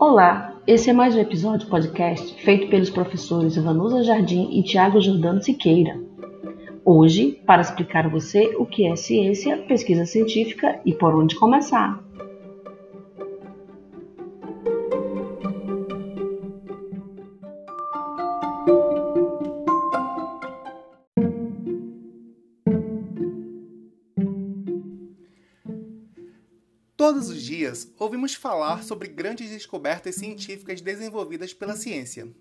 Olá, esse é mais um episódio podcast feito pelos professores Vanusa Jardim e Tiago Jordano Siqueira. Hoje, para explicar a você o que é ciência, pesquisa científica e por onde começar. Todos os dias ouvimos falar sobre grandes descobertas científicas desenvolvidas pela ciência.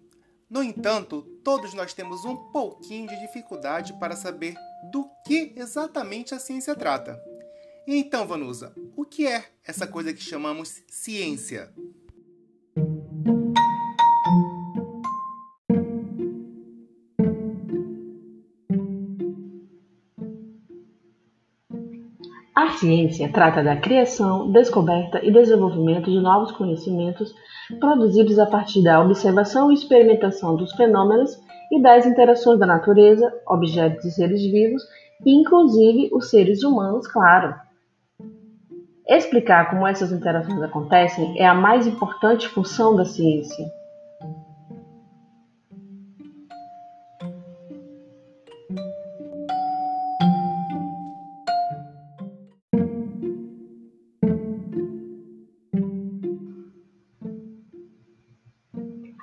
No entanto, todos nós temos um pouquinho de dificuldade para saber do que exatamente a ciência trata. Então, Vanusa, o que é essa coisa que chamamos ciência? A ciência trata da criação, descoberta e desenvolvimento de novos conhecimentos produzidos a partir da observação e experimentação dos fenômenos e das interações da natureza, objetos e seres vivos, inclusive os seres humanos, claro. Explicar como essas interações acontecem é a mais importante função da ciência.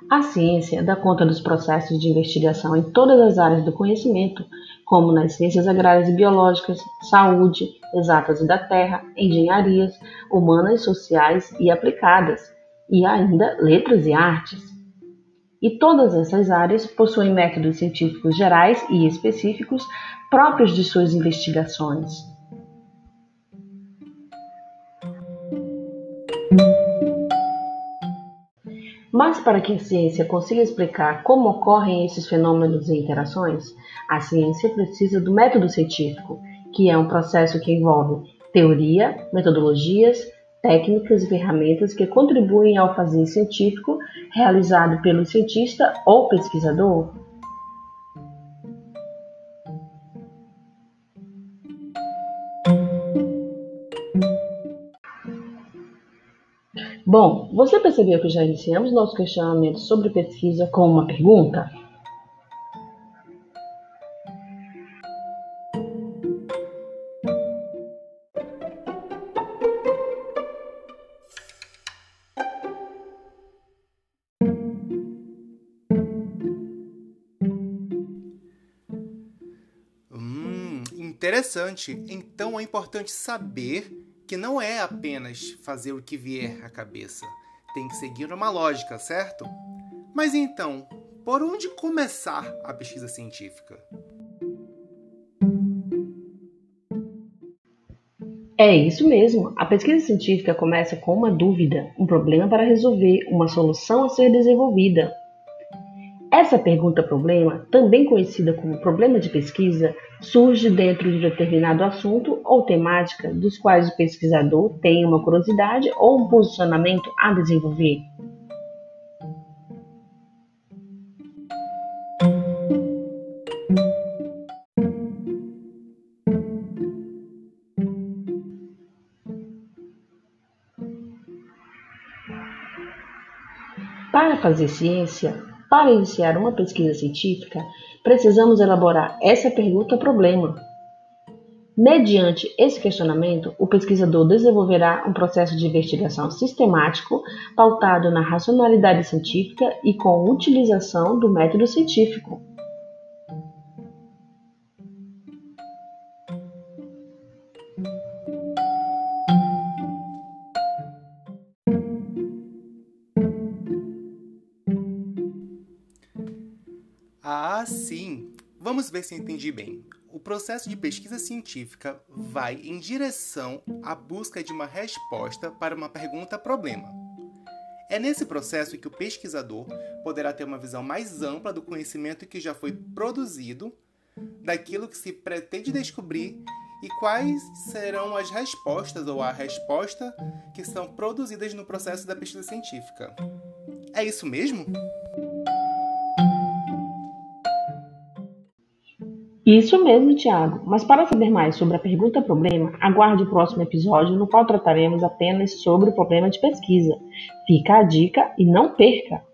A ciência dá conta dos processos de investigação em todas as áreas do conhecimento, como nas ciências agrárias e biológicas, saúde, exatas e da terra, engenharias, humanas, sociais e aplicadas, e ainda letras e artes. E todas essas áreas possuem métodos científicos gerais e específicos próprios de suas investigações. Mas para que a ciência consiga explicar como ocorrem esses fenômenos e interações, a ciência precisa do método científico, que é um processo que envolve teoria, metodologias, técnicas e ferramentas que contribuem ao fazer científico realizado pelo cientista ou pesquisador. Bom, você percebeu que já iniciamos nosso questionamento sobre pesquisa com uma pergunta? Hum, interessante. Então é importante saber que não é apenas fazer o que vier à cabeça. Tem que seguir uma lógica, certo? Mas então, por onde começar a pesquisa científica? É isso mesmo. A pesquisa científica começa com uma dúvida, um problema para resolver, uma solução a ser desenvolvida. Essa pergunta-problema, também conhecida como problema de pesquisa, surge dentro de determinado assunto ou temática dos quais o pesquisador tem uma curiosidade ou um posicionamento a desenvolver. Para fazer ciência, para iniciar uma pesquisa científica, precisamos elaborar essa pergunta-problema. Mediante esse questionamento, o pesquisador desenvolverá um processo de investigação sistemático pautado na racionalidade científica e com utilização do método científico. Ah, sim! Vamos ver se entendi bem. O processo de pesquisa científica vai em direção à busca de uma resposta para uma pergunta-problema. É nesse processo que o pesquisador poderá ter uma visão mais ampla do conhecimento que já foi produzido, daquilo que se pretende descobrir e quais serão as respostas ou a resposta que são produzidas no processo da pesquisa científica. É isso mesmo? Isso mesmo, Tiago. Mas para saber mais sobre a pergunta problema, aguarde o próximo episódio no qual trataremos apenas sobre o problema de pesquisa. Fica a dica e não perca!